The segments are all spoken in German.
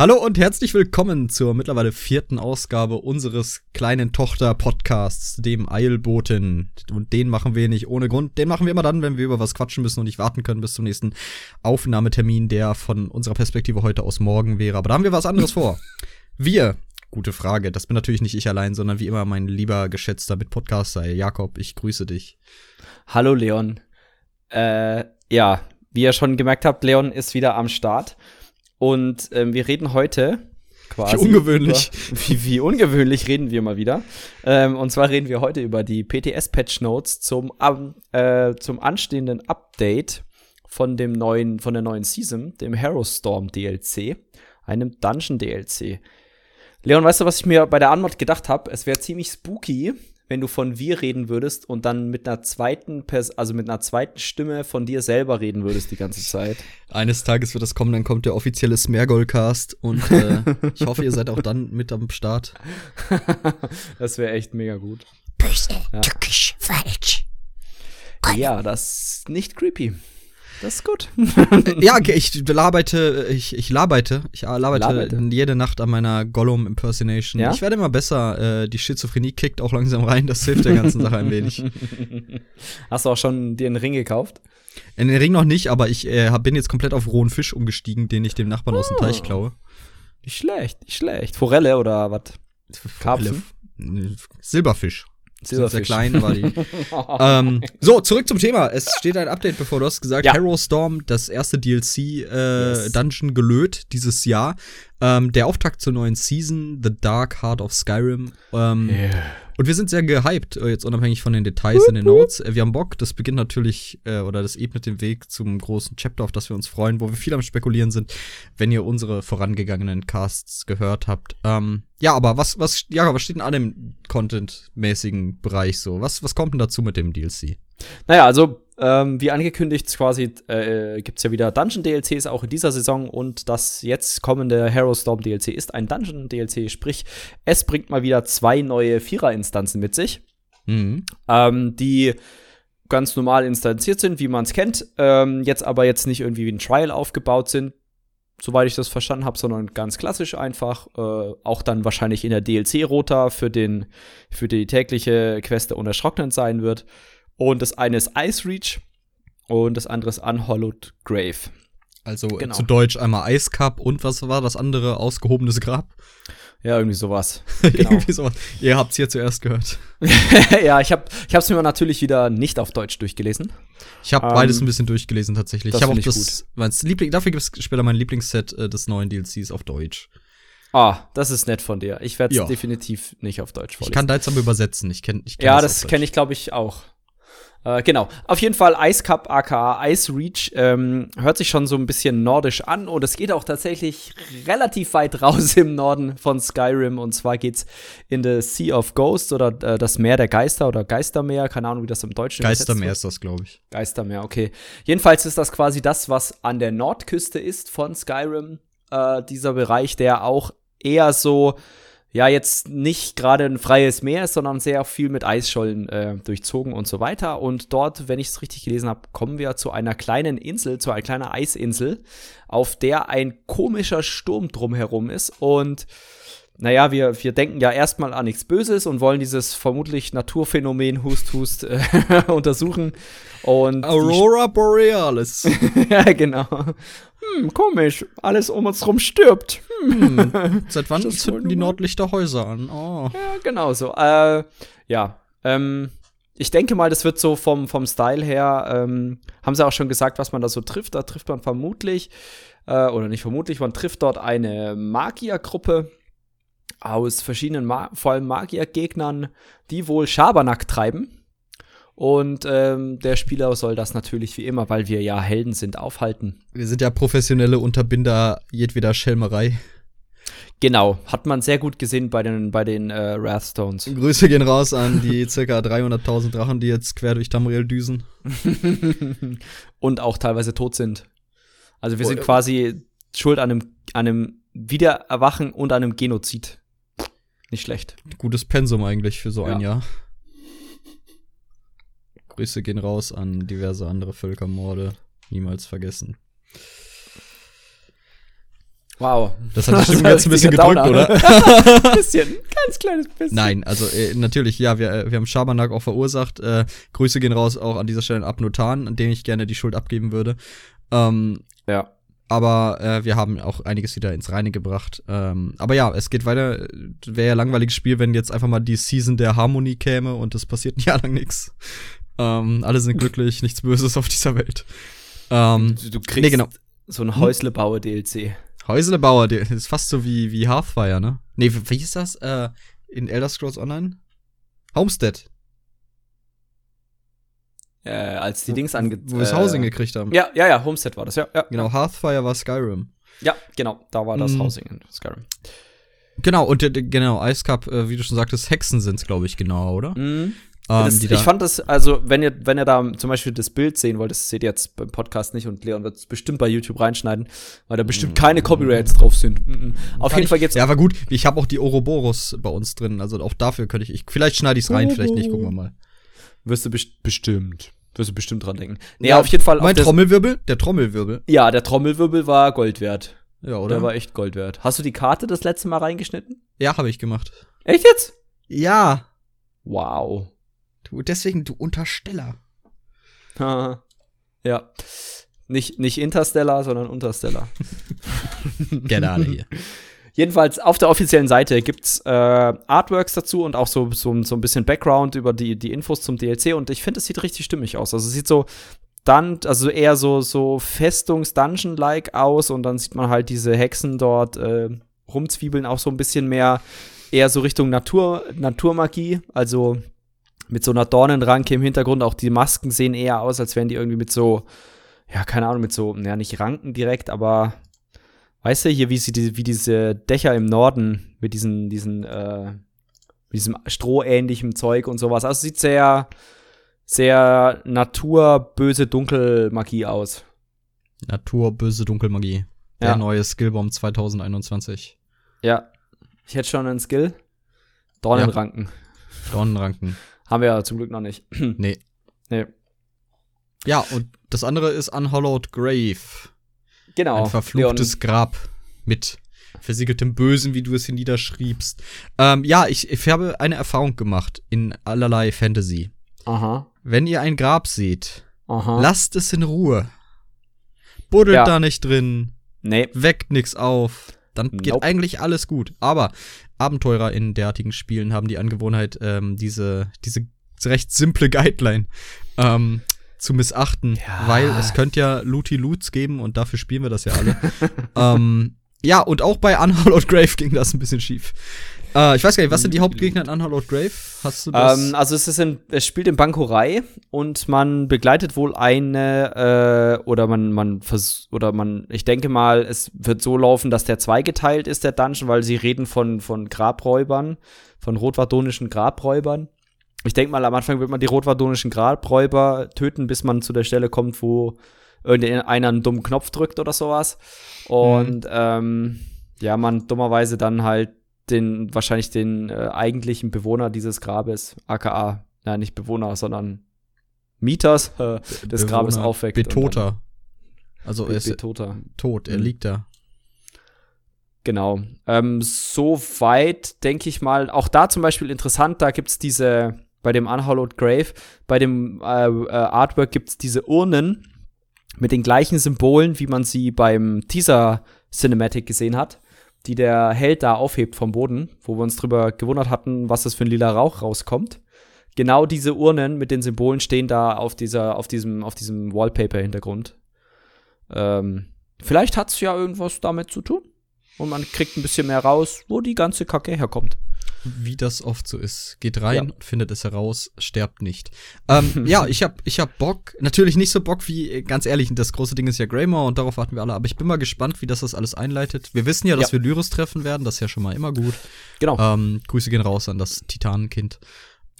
Hallo und herzlich willkommen zur mittlerweile vierten Ausgabe unseres kleinen Tochter-Podcasts, dem Eilboten. Und den machen wir nicht ohne Grund. Den machen wir immer dann, wenn wir über was quatschen müssen und nicht warten können bis zum nächsten Aufnahmetermin, der von unserer Perspektive heute aus morgen wäre. Aber da haben wir was anderes vor. Wir, gute Frage, das bin natürlich nicht ich allein, sondern wie immer mein lieber geschätzter Mitpodcaster Jakob. Ich grüße dich. Hallo Leon. Äh, ja, wie ihr schon gemerkt habt, Leon ist wieder am Start. Und ähm, wir reden heute quasi. Wie ungewöhnlich. Über, wie, wie ungewöhnlich reden wir mal wieder. Ähm, und zwar reden wir heute über die PTS-Patch Notes zum, äh, zum anstehenden Update von dem neuen, von der neuen Season, dem Hero Storm DLC, einem Dungeon DLC. Leon, weißt du, was ich mir bei der Anmod gedacht habe? Es wäre ziemlich spooky, wenn du von wir reden würdest und dann mit einer zweiten Pers also mit einer zweiten Stimme von dir selber reden würdest die ganze Zeit. Eines Tages wird das kommen, dann kommt der offizielle Smergol-Cast und äh, ich hoffe, ihr seid auch dann mit am Start. das wäre echt mega gut. Böse, ja. tückisch, falsch. Ja, das ist nicht creepy. Das ist gut. ja, ich labeite, ich, ich labeite, ich Laberte. jede Nacht an meiner Gollum-Impersonation. Ja? Ich werde immer besser. Äh, die Schizophrenie kickt auch langsam rein. Das hilft der ganzen Sache ein wenig. Hast du auch schon dir einen Ring gekauft? In den Ring noch nicht, aber ich äh, bin jetzt komplett auf rohen Fisch umgestiegen, den ich dem Nachbarn oh. aus dem Teich klaue. Nicht schlecht, nicht schlecht. Forelle oder was? Karpfen? Silberfisch. Sehr klein, aber die. ähm, so, zurück zum Thema. Es steht ein Update bevor. Du hast gesagt, ja. Hero Storm, das erste DLC äh, yes. Dungeon gelöt dieses Jahr. Ähm, der Auftakt zur neuen Season, The Dark Heart of Skyrim. Ähm, yeah. Und wir sind sehr gehypt, äh, jetzt unabhängig von den Details in den Notes. Äh, wir haben Bock, das beginnt natürlich, äh, oder das ebnet den Weg zum großen Chapter, auf das wir uns freuen, wo wir viel am Spekulieren sind, wenn ihr unsere vorangegangenen Casts gehört habt. Ähm, ja, aber was, was, ja, was steht denn an dem Content-mäßigen Bereich so? Was, was kommt denn dazu mit dem DLC? Naja, also ähm, wie angekündigt, quasi äh, gibt es ja wieder Dungeon-DLCs auch in dieser Saison und das jetzt kommende Hero Storm DLC ist ein Dungeon-DLC, sprich, es bringt mal wieder zwei neue Vierer-Instanzen mit sich, mhm. ähm, die ganz normal instanziert sind, wie man es kennt, ähm, jetzt aber jetzt nicht irgendwie wie ein Trial aufgebaut sind, soweit ich das verstanden habe, sondern ganz klassisch einfach. Äh, auch dann wahrscheinlich in der DLC-Rota für, für die tägliche Queste unerschrocknen sein wird. Und das eine ist Ice Reach und das andere ist Unhollowed Grave. Also genau. zu Deutsch einmal Ice Cup und was war das andere? Ausgehobenes Grab? Ja, irgendwie sowas. Genau. irgendwie sowas. Ihr habt's hier zuerst gehört. ja, ich habe ich hab's mir natürlich wieder nicht auf Deutsch durchgelesen. Ich habe um, beides ähm, ein bisschen durchgelesen tatsächlich. ich habe auch das mein Liebling, dafür gibt es später mein Lieblingsset äh, des neuen DLCs auf Deutsch. Ah, das ist nett von dir. Ich werde es ja. definitiv nicht auf Deutsch vorlesen. Ich kann Deutsch aber übersetzen. Ich kenn, ich kenn ja, das, das kenne ich glaube ich auch. Äh, genau. Auf jeden Fall Ice Cup aka Ice Reach ähm, hört sich schon so ein bisschen nordisch an und es geht auch tatsächlich relativ weit raus im Norden von Skyrim und zwar geht's in the Sea of Ghosts oder äh, das Meer der Geister oder Geistermeer, keine Ahnung, wie das im Deutschen ist. Geistermeer ist das, glaube ich. Geistermeer, okay. Jedenfalls ist das quasi das, was an der Nordküste ist von Skyrim, äh, dieser Bereich, der auch eher so ja jetzt nicht gerade ein freies Meer ist, sondern sehr viel mit Eisschollen äh, durchzogen und so weiter. Und dort, wenn ich es richtig gelesen habe, kommen wir zu einer kleinen Insel, zu einer kleinen Eisinsel, auf der ein komischer Sturm drumherum ist. Und naja, wir, wir denken ja erstmal an nichts Böses und wollen dieses vermutlich Naturphänomen Hust Hust äh, untersuchen. Und Aurora Borealis. ja, genau hm, komisch, alles um uns rum stirbt. Hm. hm. Seit wann zünden die Nordlichter Häuser an? Oh. Ja, genau so. Äh, ja, ähm, ich denke mal, das wird so vom, vom Style her, ähm, haben sie auch schon gesagt, was man da so trifft. Da trifft man vermutlich, äh, oder nicht vermutlich, man trifft dort eine Magiergruppe aus verschiedenen, Ma vor allem Magiergegnern, die wohl Schabernack treiben. Und ähm, der Spieler soll das natürlich wie immer, weil wir ja Helden sind, aufhalten. Wir sind ja professionelle Unterbinder jedweder Schelmerei. Genau, hat man sehr gut gesehen bei den, bei den äh, Wrathstones. Grüße gehen raus an die ca. 300.000 Drachen, die jetzt quer durch Tamriel düsen. und auch teilweise tot sind. Also wir oh, sind quasi schuld an einem, an einem Wiedererwachen und einem Genozid. Nicht schlecht. Gutes Pensum eigentlich für so ja. ein Jahr. Grüße gehen raus an diverse andere Völkermorde. Niemals vergessen. Wow. Das hat die Stimmung jetzt ein bisschen gedrückt, Downer. oder? ein bisschen, ganz kleines bisschen. Nein, also äh, natürlich, ja, wir, wir haben Schabernack auch verursacht. Äh, Grüße gehen raus auch an dieser Stelle an Abnotan, an dem ich gerne die Schuld abgeben würde. Ähm, ja. Aber äh, wir haben auch einiges wieder ins Reine gebracht. Ähm, aber ja, es geht weiter. Wäre ja ein langweiliges Spiel, wenn jetzt einfach mal die Season der Harmonie käme und es passiert ein Jahr lang nichts. Ähm, alle sind glücklich, nichts Böses auf dieser Welt. Ähm, du, du kriegst nee, genau. so ein Häuslebauer-DLC. Häuslebauer, das ist fast so wie, wie Hearthfire, ne? Nee, wie hieß das äh, in Elder Scrolls Online? Homestead. Äh, als die Dings ange... Wo wir das Housing äh, gekriegt haben. Ja, ja, ja, Homestead war das, ja. ja genau, Hearthfire war Skyrim. Ja, genau, da war das mhm. Housing in Skyrim. Genau, und genau, Ice Cup, äh, wie du schon sagtest, Hexen sind's, glaube ich, genau, oder? Mhm. Ähm, das, ich fand das, also, wenn ihr, wenn ihr da zum Beispiel das Bild sehen wollt, das seht ihr jetzt beim Podcast nicht und Leon wird es bestimmt bei YouTube reinschneiden, weil da bestimmt keine Copyrights drauf sind. Mhm. Auf jeden ich, Fall gibt's. Ja, aber gut, ich habe auch die Ouroboros bei uns drin, also auch dafür könnte ich, ich vielleicht schneide ich es rein, vielleicht nicht, gucken wir mal. Wirst du best bestimmt. Wirst du bestimmt dran denken. Nee, ja, auf jeden Fall. Mein Trommelwirbel? Der Trommelwirbel. Ja, der Trommelwirbel war Gold wert. Ja, oder? Der war echt Gold wert. Hast du die Karte das letzte Mal reingeschnitten? Ja, habe ich gemacht. Echt jetzt? Ja. Wow. Du, deswegen, du Untersteller. ja. Nicht, nicht Interstellar, sondern Unterstellar. Gerne alle hier. Jedenfalls auf der offiziellen Seite gibt's äh, Artworks dazu und auch so, so, so ein bisschen Background über die, die Infos zum DLC und ich finde, es sieht richtig stimmig aus. Also es sieht so dann, also eher so, so Festungs-Dungeon-like aus und dann sieht man halt diese Hexen dort äh, rumzwiebeln, auch so ein bisschen mehr eher so Richtung Natur, Naturmagie, also mit so einer Dornenranke im Hintergrund. Auch die Masken sehen eher aus, als wären die irgendwie mit so, ja, keine Ahnung, mit so, ja, nicht Ranken direkt, aber weißt du, hier, wie, sie, wie diese Dächer im Norden mit diesen, diesen, äh, diesem strohähnlichen Zeug und sowas. Also sieht sehr, sehr naturböse Dunkelmagie aus. Naturböse Dunkelmagie. Der ja. neue Skillbomb 2021. Ja. Ich hätte schon einen Skill. Dornenranken. Ja. Dornenranken. Haben wir ja zum Glück noch nicht. nee. Nee. Ja, und das andere ist Unhollowed Grave. Genau. Ein verfluchtes Leon. Grab mit versiegeltem Bösen, wie du es hier niederschriebst. Ähm, ja, ich, ich habe eine Erfahrung gemacht in allerlei Fantasy. Aha. Wenn ihr ein Grab seht, Aha. lasst es in Ruhe. Buddelt ja. da nicht drin. Nee. Weckt nichts auf. Dann geht nope. eigentlich alles gut. Aber Abenteurer in derartigen Spielen haben die Angewohnheit, ähm, diese, diese recht simple Guideline ähm, zu missachten, ja. weil es könnte ja Looty Loots geben und dafür spielen wir das ja alle. ähm, ja, und auch bei Unhallowed Grave ging das ein bisschen schief. Äh, ich weiß gar nicht, was sind die Hauptgegner in Unhallowed Grave? Hast du das? Ähm, also es, ist in, es spielt in Bankorei und man begleitet wohl eine äh, oder man man vers oder man ich denke mal, es wird so laufen, dass der zweigeteilt ist der Dungeon, weil sie reden von von Grabräubern, von rotwadonischen Grabräubern. Ich denke mal, am Anfang wird man die rotwadonischen Grabräuber töten, bis man zu der Stelle kommt, wo irgendeiner einen dummen Knopf drückt oder sowas. Und mhm. ähm, ja, man dummerweise dann halt den, wahrscheinlich den äh, eigentlichen Bewohner dieses Grabes, aka, ja, nicht Bewohner, sondern Mieters äh, des Bewohner, Grabes aufweckt. Betoter. Also er ist Betoter. tot, er mhm. liegt da. Genau. Ähm, Soweit denke ich mal, auch da zum Beispiel interessant, da gibt es diese, bei dem Unhallowed Grave, bei dem äh, äh, Artwork gibt es diese Urnen mit den gleichen Symbolen, wie man sie beim Teaser Cinematic gesehen hat die der Held da aufhebt vom Boden, wo wir uns drüber gewundert hatten, was das für ein lila Rauch rauskommt. Genau diese Urnen mit den Symbolen stehen da auf dieser, auf diesem, auf diesem Wallpaper-Hintergrund. Ähm, vielleicht hat's ja irgendwas damit zu tun. Und man kriegt ein bisschen mehr raus, wo die ganze Kacke herkommt wie das oft so ist. Geht rein, ja. findet es heraus, sterbt nicht. Ähm, ja, ich hab, ich hab Bock. Natürlich nicht so Bock wie, ganz ehrlich, das große Ding ist ja Greymore und darauf warten wir alle. Aber ich bin mal gespannt, wie das das alles einleitet. Wir wissen ja, dass ja. wir Lyris treffen werden. Das ist ja schon mal immer gut. Genau. Ähm, Grüße gehen raus an das Titanenkind.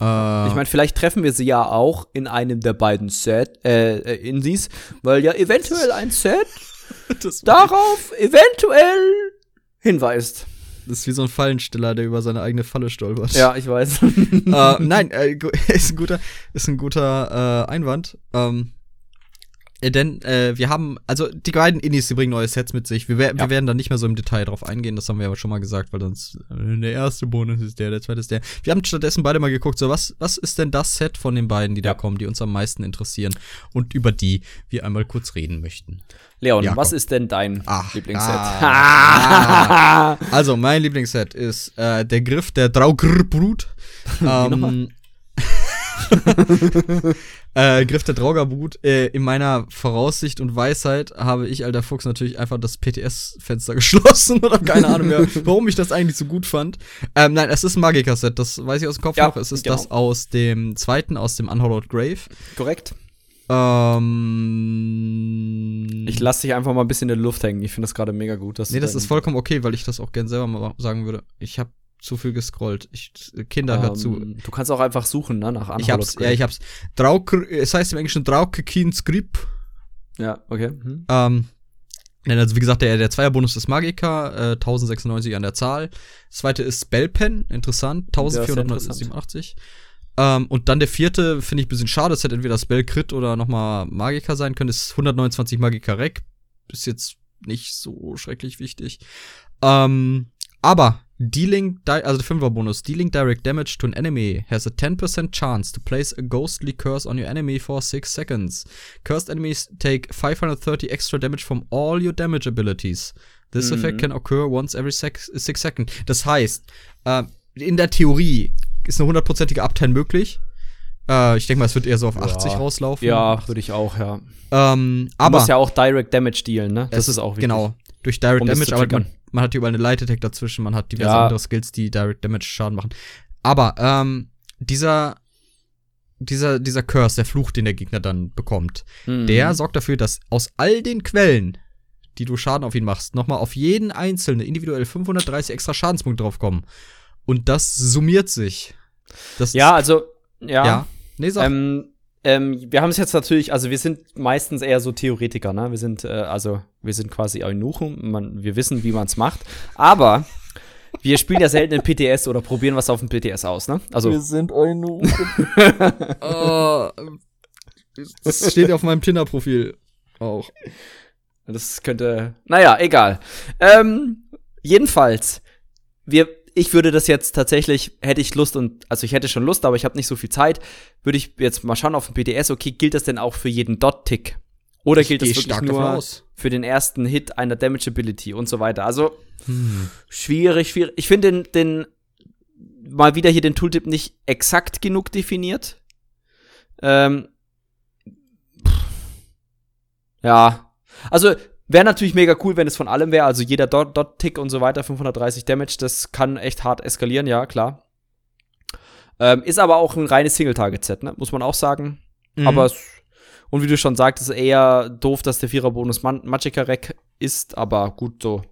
Äh, ich meine, vielleicht treffen wir sie ja auch in einem der beiden Set, äh, äh Indies, weil ja eventuell ein Set darauf eventuell hinweist. Ist wie so ein Fallensteller, der über seine eigene Falle stolpert. Ja, ich weiß. äh, nein, äh, ist ein guter, ist ein guter äh, Einwand. Ähm, äh, denn äh, wir haben, also die beiden Indies, die bringen neue Sets mit sich. Wir, wir werden da nicht mehr so im Detail drauf eingehen, das haben wir aber schon mal gesagt, weil sonst äh, der erste Bonus ist der, der zweite ist der. Wir haben stattdessen beide mal geguckt, so was, was ist denn das Set von den beiden, die ja. da kommen, die uns am meisten interessieren und über die wir einmal kurz reden möchten. Leon, ja, was ist denn dein Ach, Lieblingsset? Ah, ah. also, mein Lieblingsset ist äh, der Griff der Draugrbrut. ähm, äh, Griff der Draugerbrut. Äh, in meiner Voraussicht und Weisheit habe ich, alter Fuchs, natürlich einfach das PTS-Fenster geschlossen oder keine Ahnung mehr, warum ich das eigentlich so gut fand. Ähm, nein, es ist ein Magiker-Set, das weiß ich aus dem Kopf ja, noch. Es ist genau. das aus dem zweiten, aus dem Unhollowed Grave. Korrekt. Ähm, ich lasse dich einfach mal ein bisschen in der Luft hängen. Ich finde das gerade mega gut. Dass nee, das ist vollkommen okay, weil ich das auch gern selber mal sagen würde. Ich habe zu viel gescrollt. Ich, Kinder, um, hört zu. Ähm, du kannst auch einfach suchen, ne, nach Ich hab's, ja, ich hab's. Drauke, es heißt im Englischen Drauke Keen Script. Ja, okay. Hm. Ähm, also wie gesagt, der, der Zweierbonus ist Magica, äh, 1096 an der Zahl. Das zweite ist Spellpen, interessant, 1487. Ähm, und dann der vierte, finde ich ein bisschen schade, es hätte entweder Spell Crit oder nochmal Magica sein können, ist 129 Magica Rec. Ist jetzt nicht so schrecklich wichtig. Ähm, aber Dealing, also der Fünfer-Bonus, dealing direct damage to an enemy has a 10% chance to place a ghostly curse on your enemy for 6 seconds. Cursed enemies take 530 extra damage from all your damage abilities. This mhm. effect can occur once every 6 seconds. Das heißt, äh, in der Theorie ist eine hundertprozentige Uptime möglich. Äh, ich denke mal, es wird eher so auf ja. 80 rauslaufen. Ja, würde ich auch, ja. Ähm, aber. Du musst ja auch Direct Damage dealen, ne? Das ist auch wichtig. Genau. Durch Direct um Damage, aber man, man, hat hier überall eine Light Attack dazwischen, man hat diverse ja. andere Skills, die Direct Damage Schaden machen. Aber, ähm, dieser, dieser, dieser Curse, der Fluch, den der Gegner dann bekommt, mhm. der sorgt dafür, dass aus all den Quellen, die du Schaden auf ihn machst, nochmal auf jeden einzelnen individuell 530 extra Schadenspunkte draufkommen. Und das summiert sich. Das ja, also, ja. ja. Nee, sag. Ähm, ähm, wir haben es jetzt natürlich, also wir sind meistens eher so Theoretiker, ne? Wir sind, äh, also, wir sind quasi Eunuchen, man, wir wissen, wie man es macht. Aber wir spielen ja selten in PTS oder probieren was auf dem PTS aus, ne? Also. Wir sind Eunuchen. oh, das steht auf meinem Tinder-Profil auch. Das könnte, naja, egal. Ähm, jedenfalls, wir ich würde das jetzt tatsächlich, hätte ich Lust und, also ich hätte schon Lust, aber ich habe nicht so viel Zeit, würde ich jetzt mal schauen auf dem PTS, okay, gilt das denn auch für jeden Dot-Tick? Oder gilt das wirklich nur für den ersten Hit einer Damage Ability und so weiter? Also, hm. schwierig, schwierig. Ich finde den, den, mal wieder hier den Tooltip nicht exakt genug definiert. Ähm, ja. Also, Wäre natürlich mega cool, wenn es von allem wäre. Also jeder Dot-Tick und so weiter, 530 Damage, das kann echt hart eskalieren, ja, klar. Ähm, ist aber auch ein reines Single-Target-Set, ne? muss man auch sagen. Mhm. Aber und wie du schon sagtest, eher doof, dass der Vierer-Bonus Magicka-Rec ist, aber gut, so.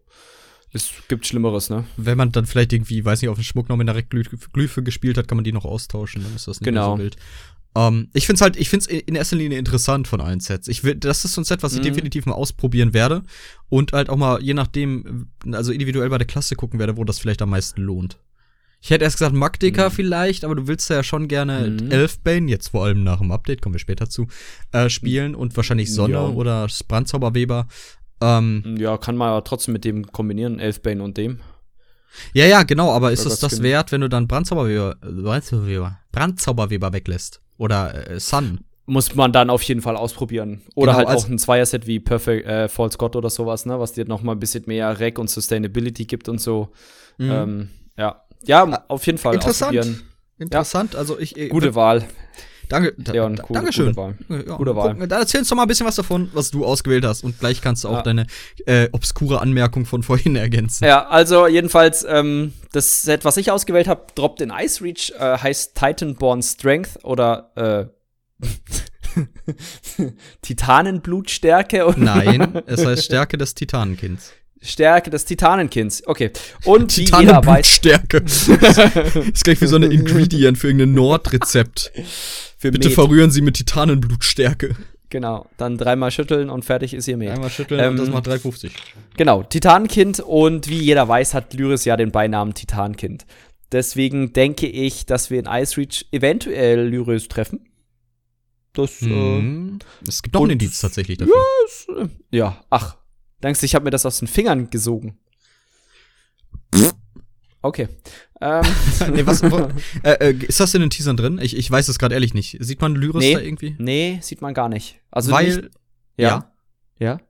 Es gibt Schlimmeres, ne? Wenn man dann vielleicht irgendwie, weiß nicht, auf den Schmuck noch mit einer Glyphe gespielt hat, kann man die noch austauschen, dann ist das nicht genau. so wild. Um, ähm, ich finde es halt, ich finde es in erster Linie interessant von allen Sets. Ich will, das ist so ein Set, was ich mhm. definitiv mal ausprobieren werde und halt auch mal je nachdem, also individuell bei der Klasse gucken werde, wo das vielleicht am meisten lohnt. Ich hätte erst gesagt Magdeka mhm. vielleicht, aber du willst ja schon gerne mhm. Elfbane, jetzt vor allem nach dem Update, kommen wir später zu, äh, spielen und wahrscheinlich Sonne ja. oder Brandzauberweber. Ähm, ja, kann man ja trotzdem mit dem kombinieren, Elfbane und dem. Ja, ja, genau, aber ist es das wert, wenn du dann Brandzauberweber, Brandzauberweber, Brandzauberweber weglässt? Oder äh, Sun. Muss man dann auf jeden Fall ausprobieren. Oder genau, halt auch ein Zweierset wie Perfect äh, False God oder sowas, ne, was dir noch mal ein bisschen mehr Rec und Sustainability gibt und so. Mhm. Ähm, ja. Ja, ah, auf jeden Fall Interessant. ausprobieren. Interessant, ja. also ich, ich Gute Wahl. Danke, Leon, cool, Dankeschön. Gute Wahl. Ja, gute Wahl. Gucken, dann erzählst du mal ein bisschen was davon, was du ausgewählt hast. Und gleich kannst du auch ja. deine äh, obskure Anmerkung von vorhin ergänzen. Ja, also jedenfalls, ähm, das Set, was ich ausgewählt habe, droppt in Ice Reach, äh, heißt Titanborn Strength oder äh, Titanenblutstärke. Nein, es heißt Stärke des Titanenkinds. Stärke des Titanenkinds. Okay. Und Titanenblutstärke. ist gleich wie so eine Ingredient für irgendein Nordrezept. Bitte Met. verrühren Sie mit Titanenblutstärke. Genau, dann dreimal schütteln und fertig ist ihr Met. Dreimal schütteln ähm, und das macht 3,50. Genau, Titanenkind und wie jeder weiß, hat Lyris ja den Beinamen Titankind. Deswegen denke ich, dass wir in Ice Reach eventuell Lyris treffen. Das, mhm. äh, es gibt noch einen Indiz tatsächlich dafür. Ja, es, äh, ja, ach. Denkst du, ich habe mir das aus den Fingern gesogen? Okay. Ähm. nee, was, wo, äh, äh, ist das in den Teasern drin? Ich, ich weiß es gerade ehrlich nicht. Sieht man Lyris nee, da irgendwie? Nee, sieht man gar nicht. Also Weil, nicht, ja. Ja. Ja,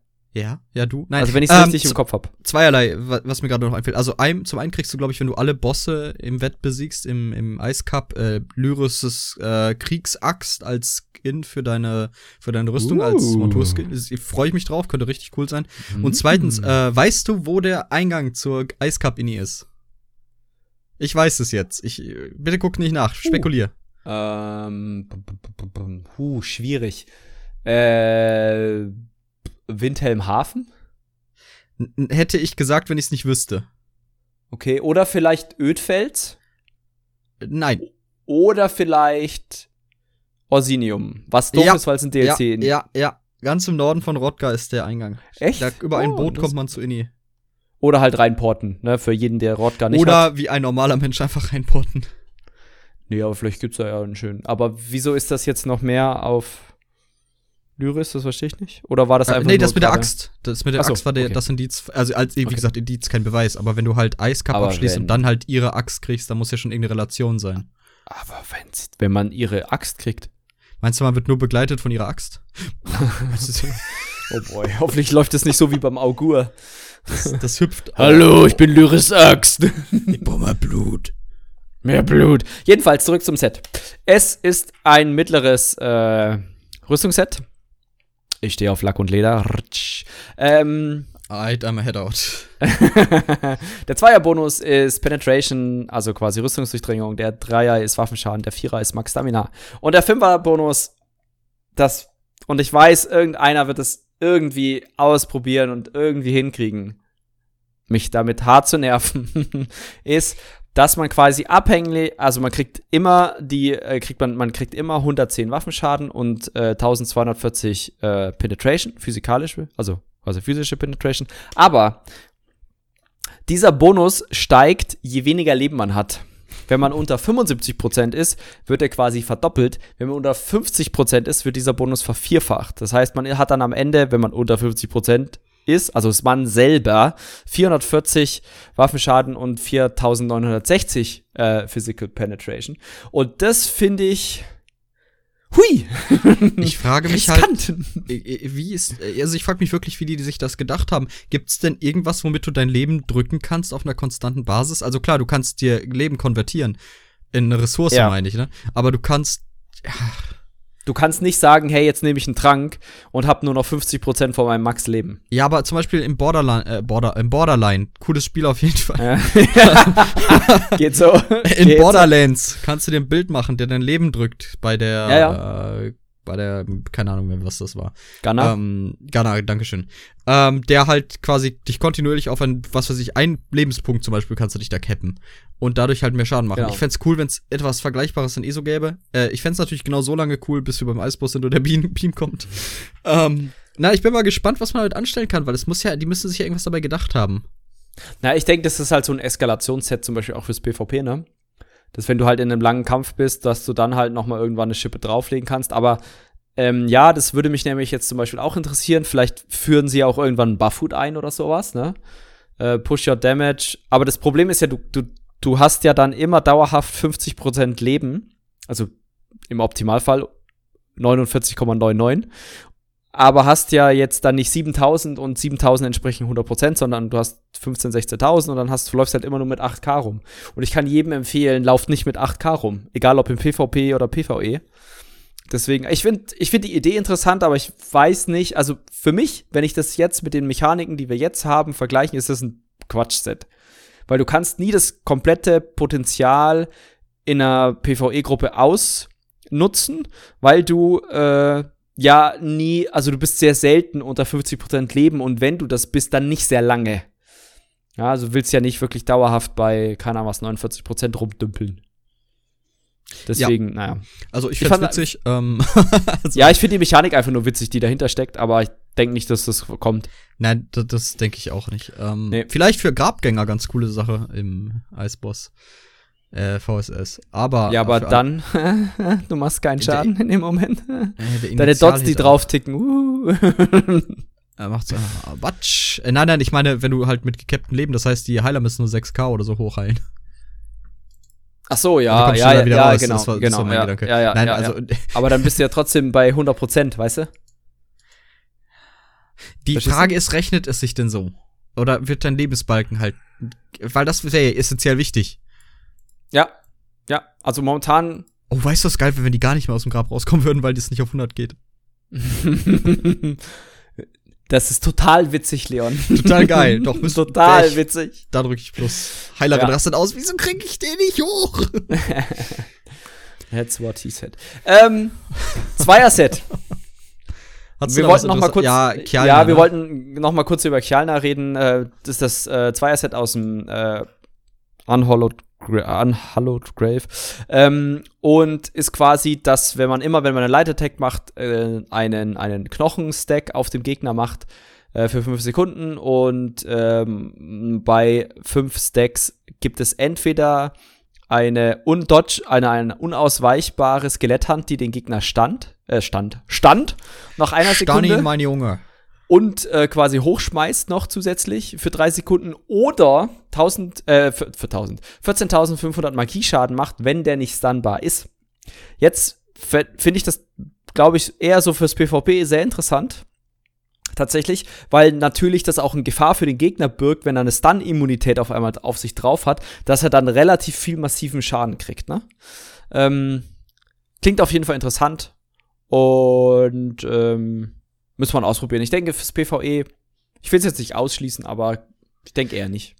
ja, du. Nein. Also wenn ich es ähm, richtig im Kopf habe. Zweierlei, was mir gerade noch einfällt. Also ein, zum einen kriegst du, glaube ich, wenn du alle Bosse im Wett besiegst, im, im Ice äh, Lyris' äh, Kriegsaxt als Skin für deine, für deine Rüstung, uh. als Monturskin. Freue ich mich drauf, könnte richtig cool sein. Mm. Und zweitens, äh, weißt du, wo der Eingang zur Ice Cup Inni ist? Ich weiß es jetzt. Ich, bitte guck nicht nach, spekulier. Uh. Ähm, huh, schwierig. Äh, Windhelm Hafen? Hätte ich gesagt, wenn ich es nicht wüsste. Okay, oder vielleicht Ödfels? Nein. Oder vielleicht Orsinium. Was doof ja, ist, weil es ein DLC ja, ja, ja. Ganz im Norden von Rodka ist der Eingang. Echt? Da, über ein oh, Boot kommt man zu Inni. Oder halt reinporten, ne? Für jeden, der Rodka nicht Oder hat. Oder wie ein normaler Mensch einfach reinporten. Nee, aber vielleicht gibt's da ja einen schönen. Aber wieso ist das jetzt noch mehr auf Lyris, das verstehe ich nicht. Oder war das äh, einfach. Äh, nee, das mit der Axt. Das mit der so, Axt war der, okay. das Indiz. Also, als, wie okay. gesagt, Indiz kein Beweis. Aber wenn du halt Eiskapp abschließt wenn, und dann halt ihre Axt kriegst, dann muss ja schon irgendeine Relation sein. Aber wenn, wenn man ihre Axt kriegt. Meinst du, man wird nur begleitet von ihrer Axt? oh boy, hoffentlich läuft es nicht so wie beim Augur. Das, das hüpft. Hallo, ich bin Lyris Axt. ich brauche mal Blut. Mehr Blut. Jedenfalls zurück zum Set. Es ist ein mittleres äh, Rüstungsset ich stehe auf Lack und Leder. Ähm, Alright, I'm a head out. der Zweierbonus ist Penetration, also quasi Rüstungsdurchdringung. Der Dreier ist Waffenschaden, der Vierer ist Max Stamina. Und der Fünferbonus, das, und ich weiß, irgendeiner wird es irgendwie ausprobieren und irgendwie hinkriegen, mich damit hart zu nerven, ist dass man quasi abhängig, also man kriegt immer die, äh, kriegt man, man kriegt immer 110 Waffenschaden und äh, 1240 äh, Penetration, physikalische, also also physische Penetration. Aber dieser Bonus steigt, je weniger Leben man hat. Wenn man unter 75% ist, wird er quasi verdoppelt. Wenn man unter 50% ist, wird dieser Bonus vervierfacht. Das heißt, man hat dann am Ende, wenn man unter 50% ist, also das Mann selber, 440 Waffenschaden und 4960 äh, Physical Penetration. Und das finde ich. Hui! Ich frage mich halt, äh, äh, wie ist, äh, also ich frage mich wirklich, wie die sich das gedacht haben. Gibt es denn irgendwas, womit du dein Leben drücken kannst auf einer konstanten Basis? Also klar, du kannst dir Leben konvertieren. In eine Ressource, ja. meine ich, ne? Aber du kannst, ja, Du kannst nicht sagen, hey, jetzt nehme ich einen Trank und habe nur noch 50% von meinem Max-Leben. Ja, aber zum Beispiel im Borderline, äh, Border, im Borderline, cooles Spiel auf jeden Fall. Ja. Geht so. In Geht Borderlands so. kannst du dir ein Bild machen, der dein Leben drückt bei der, ja, ja. Äh, bei der, keine Ahnung mehr, was das war. Ghana? Ähm, Ghana, Dankeschön. Ähm, der halt quasi dich kontinuierlich auf ein, was weiß ich, ein Lebenspunkt zum Beispiel kannst du dich da cappen. Und dadurch halt mehr Schaden machen. Genau. Ich fände cool, wenn es etwas Vergleichbares in ESO gäbe. Äh, ich fände natürlich genau so lange cool, bis wir beim Eisboss sind und der Beam, Beam kommt. ähm, na, ich bin mal gespannt, was man halt anstellen kann, weil es muss ja, die müssen sich ja irgendwas dabei gedacht haben. Na, ich denke, das ist halt so ein Eskalationsset zum Beispiel auch fürs PvP, ne? Dass wenn du halt in einem langen Kampf bist, dass du dann halt noch mal irgendwann eine Schippe drauflegen kannst. Aber ähm, ja, das würde mich nämlich jetzt zum Beispiel auch interessieren. Vielleicht führen sie auch irgendwann Buffhood ein oder sowas, ne? Äh, push your damage. Aber das Problem ist ja, du, du, du hast ja dann immer dauerhaft 50% Leben. Also im Optimalfall 49,99 aber hast ja jetzt dann nicht 7000 und 7000 entsprechen 100% sondern du hast 15, 16.000 und dann hast, du läufst halt immer nur mit 8K rum. Und ich kann jedem empfehlen, lauft nicht mit 8K rum. Egal ob im PvP oder PvE. Deswegen, ich finde ich find die Idee interessant, aber ich weiß nicht, also für mich, wenn ich das jetzt mit den Mechaniken, die wir jetzt haben, vergleichen, ist das ein Quatschset. Weil du kannst nie das komplette Potenzial in einer PvE-Gruppe ausnutzen, weil du äh, ja nie, also du bist sehr selten unter 50% Leben und wenn du das bist, dann nicht sehr lange. Ja, also willst ja nicht wirklich dauerhaft bei, keine Ahnung was, 49% rumdümpeln. Deswegen, ja. naja. Also ich, ich fand witzig. Ähm, also ja, ich finde die Mechanik einfach nur witzig, die dahinter steckt, aber ich denke nicht, dass das kommt. Nein, das, das denke ich auch nicht. Ähm, nee. Vielleicht für Grabgänger ganz coole Sache im Eisboss. Äh, VSS. Aber. Ja, aber dann, du machst keinen Schaden der, in dem Moment. Äh, Deine Dots, die drauf ticken. Uh. er macht so, Batsch. Äh, nein, nein, ich meine, wenn du halt mit gecappten Leben, das heißt, die Heiler müssen nur 6k oder so hochheilen. Ach so, ja, ja, ja, ja raus. genau, das war, genau, das ja, Gedanke. ja, ja, Nein, ja, also, ja. Aber dann bist du ja trotzdem bei 100 Prozent, weißt du? Die Verstehst Frage du? ist, rechnet es sich denn so? Oder wird dein Lebensbalken halt, weil das wäre ja essentiell wichtig. Ja, ja, also momentan. Oh, weißt du, was geil wäre, wenn die gar nicht mehr aus dem Grab rauskommen würden, weil das nicht auf 100 geht? Das ist total witzig, Leon. Total geil. Doch, bist total ich, witzig. Da drücke ich plus. Heilerin ja. rastet aus. Wieso kriege ich den nicht hoch? That's what he said. Ähm, Zweier-Set. wir wollten noch mal kurz, ja, Kjalna, ja wir ne? wollten noch mal kurz über Kjalna reden. Äh, das ist das äh, Zweier-Set aus dem äh, Unhollowed Unhallowed Grave. Ähm, und ist quasi, dass wenn man immer, wenn man einen Light Attack macht, äh, einen, einen Knochenstack auf dem Gegner macht äh, für 5 Sekunden. Und ähm, bei 5 Stacks gibt es entweder eine, undodge, eine, eine unausweichbare Skeletthand, die den Gegner stand, äh, stand, stand, nach einer Sekunde. Stani, mein Junge und äh, quasi hochschmeißt noch zusätzlich für drei Sekunden oder 1000, äh, für, für 1000, 14.500 Magieschaden macht, wenn der nicht stunbar ist. Jetzt finde ich das, glaube ich, eher so fürs PvP sehr interessant. Tatsächlich, weil natürlich das auch eine Gefahr für den Gegner birgt, wenn er eine Stun-Immunität auf einmal auf sich drauf hat, dass er dann relativ viel massiven Schaden kriegt, ne? Ähm, klingt auf jeden Fall interessant. Und ähm, Müssen wir ausprobieren. Ich denke, fürs PvE, ich will es jetzt nicht ausschließen, aber ich denke eher nicht.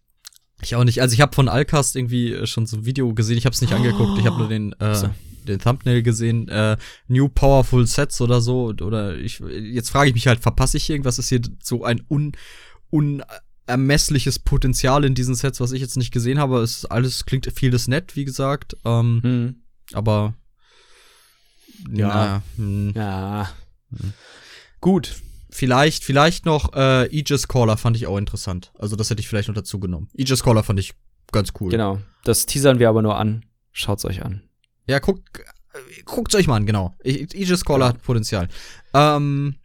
Ich auch nicht. Also ich habe von Alcast irgendwie äh, schon so ein Video gesehen. Ich habe es nicht oh. angeguckt. Ich habe nur den, äh, so. den Thumbnail gesehen. Äh, New Powerful Sets oder so. Oder ich jetzt frage ich mich halt, verpasse ich irgendwas? Ist hier so ein un unermessliches Potenzial in diesen Sets, was ich jetzt nicht gesehen habe. Es alles klingt vieles nett, wie gesagt. Ähm, hm. Aber ja, na, hm. ja. Hm. Gut. Vielleicht, vielleicht noch äh, Aegis Caller fand ich auch interessant. Also das hätte ich vielleicht noch dazu genommen. Aegis Caller fand ich ganz cool. Genau. Das teasern wir aber nur an. Schaut's euch an. Ja, guckt, äh, guckt's euch mal an, genau. Aegis Caller hat Potenzial. Ähm,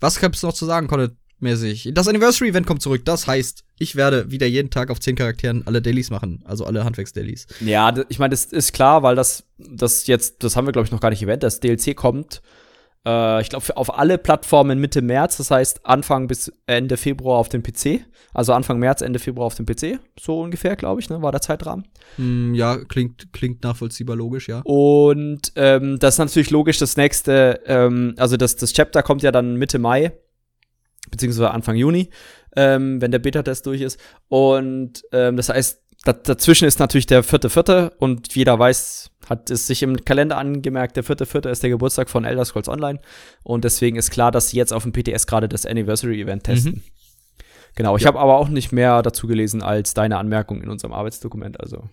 was gibt's noch zu sagen, Colin? mäßig. Das Anniversary Event kommt zurück. Das heißt, ich werde wieder jeden Tag auf zehn Charakteren alle Dailies machen, also alle Handwerks-Dailies. Ja, ich meine, das ist klar, weil das, das jetzt, das haben wir glaube ich noch gar nicht erwähnt. Das DLC kommt äh, ich glaube, auf alle Plattformen Mitte März, das heißt Anfang bis Ende Februar auf dem PC. Also Anfang März, Ende Februar auf dem PC. So ungefähr, glaube ich, ne, war der Zeitrahmen. Mm, ja, klingt, klingt nachvollziehbar logisch, ja. Und ähm, das ist natürlich logisch, das nächste, ähm, also das, das Chapter kommt ja dann Mitte Mai, beziehungsweise Anfang Juni, ähm, wenn der Beta-Test durch ist. Und ähm, das heißt, dazwischen ist natürlich der vierte, vierte und jeder weiß, hat es sich im Kalender angemerkt, der vierte, vierte ist der Geburtstag von Elder Scrolls Online und deswegen ist klar, dass sie jetzt auf dem PTS gerade das Anniversary Event testen. Mhm. Genau, ich ja. habe aber auch nicht mehr dazu gelesen als deine Anmerkung in unserem Arbeitsdokument, also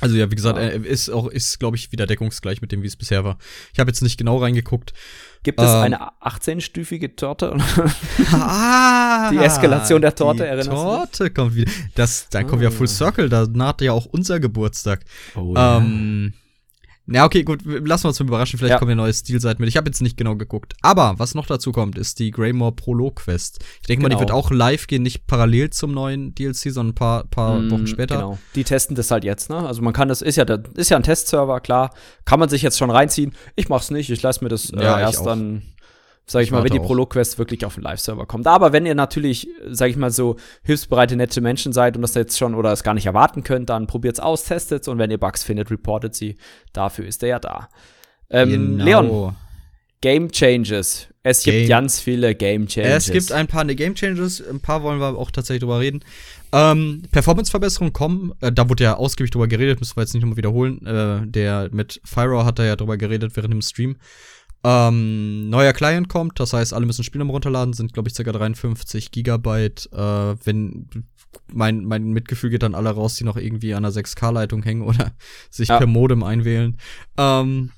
also ja, wie gesagt, ja. er ist auch, ist, glaube ich, wieder deckungsgleich mit dem, wie es bisher war. Ich habe jetzt nicht genau reingeguckt. Gibt es ähm, eine 18-stufige Torte? ah, die Eskalation der Torte, erinnerst du Torte kommt wieder. Das, dann oh. kommt ja Full ah. Circle, da naht ja auch unser Geburtstag. Oh, ähm, ja. Na, okay, gut, lassen wir uns überraschen. Vielleicht ja. kommen ja neue Stilseiten mit. Ich habe jetzt nicht genau geguckt. Aber was noch dazu kommt, ist die Greymore Prolog Quest. Ich denke genau. mal, die genau. wird auch live gehen, nicht parallel zum neuen DLC, sondern ein paar, paar mm, Wochen später. Genau. Die testen das halt jetzt, ne? Also man kann das, ist ja, ist ja ein Testserver, klar. Kann man sich jetzt schon reinziehen. Ich mach's nicht, ich lasse mir das äh, ja, erst dann sag ich, ich mal, wenn die Prolog-Quest wirklich auf den Live-Server kommt. Aber wenn ihr natürlich, sag ich mal, so hilfsbereite, nette Menschen seid und das jetzt schon oder es gar nicht erwarten könnt, dann probiert's aus, testet's und wenn ihr Bugs findet, reportet sie. Dafür ist er ja da. Ähm, genau. Leon, Game Changes. Es Game. gibt ganz viele Game Changes. Es gibt ein paar Game Changes, ein paar wollen wir auch tatsächlich drüber reden. Ähm, Performance-Verbesserungen kommen, äh, da wurde ja ausgiebig drüber geredet, müssen wir jetzt nicht nochmal wiederholen. Äh, der mit Fyro hat da ja drüber geredet während dem Stream. Ähm, neuer Client kommt, das heißt, alle müssen Spiele runterladen, sind, glaube ich, ca. 53 Gigabyte. Äh, wenn mein, mein Mitgefühl geht dann alle raus, die noch irgendwie an einer 6K-Leitung hängen oder sich ja. per Modem einwählen. Ähm,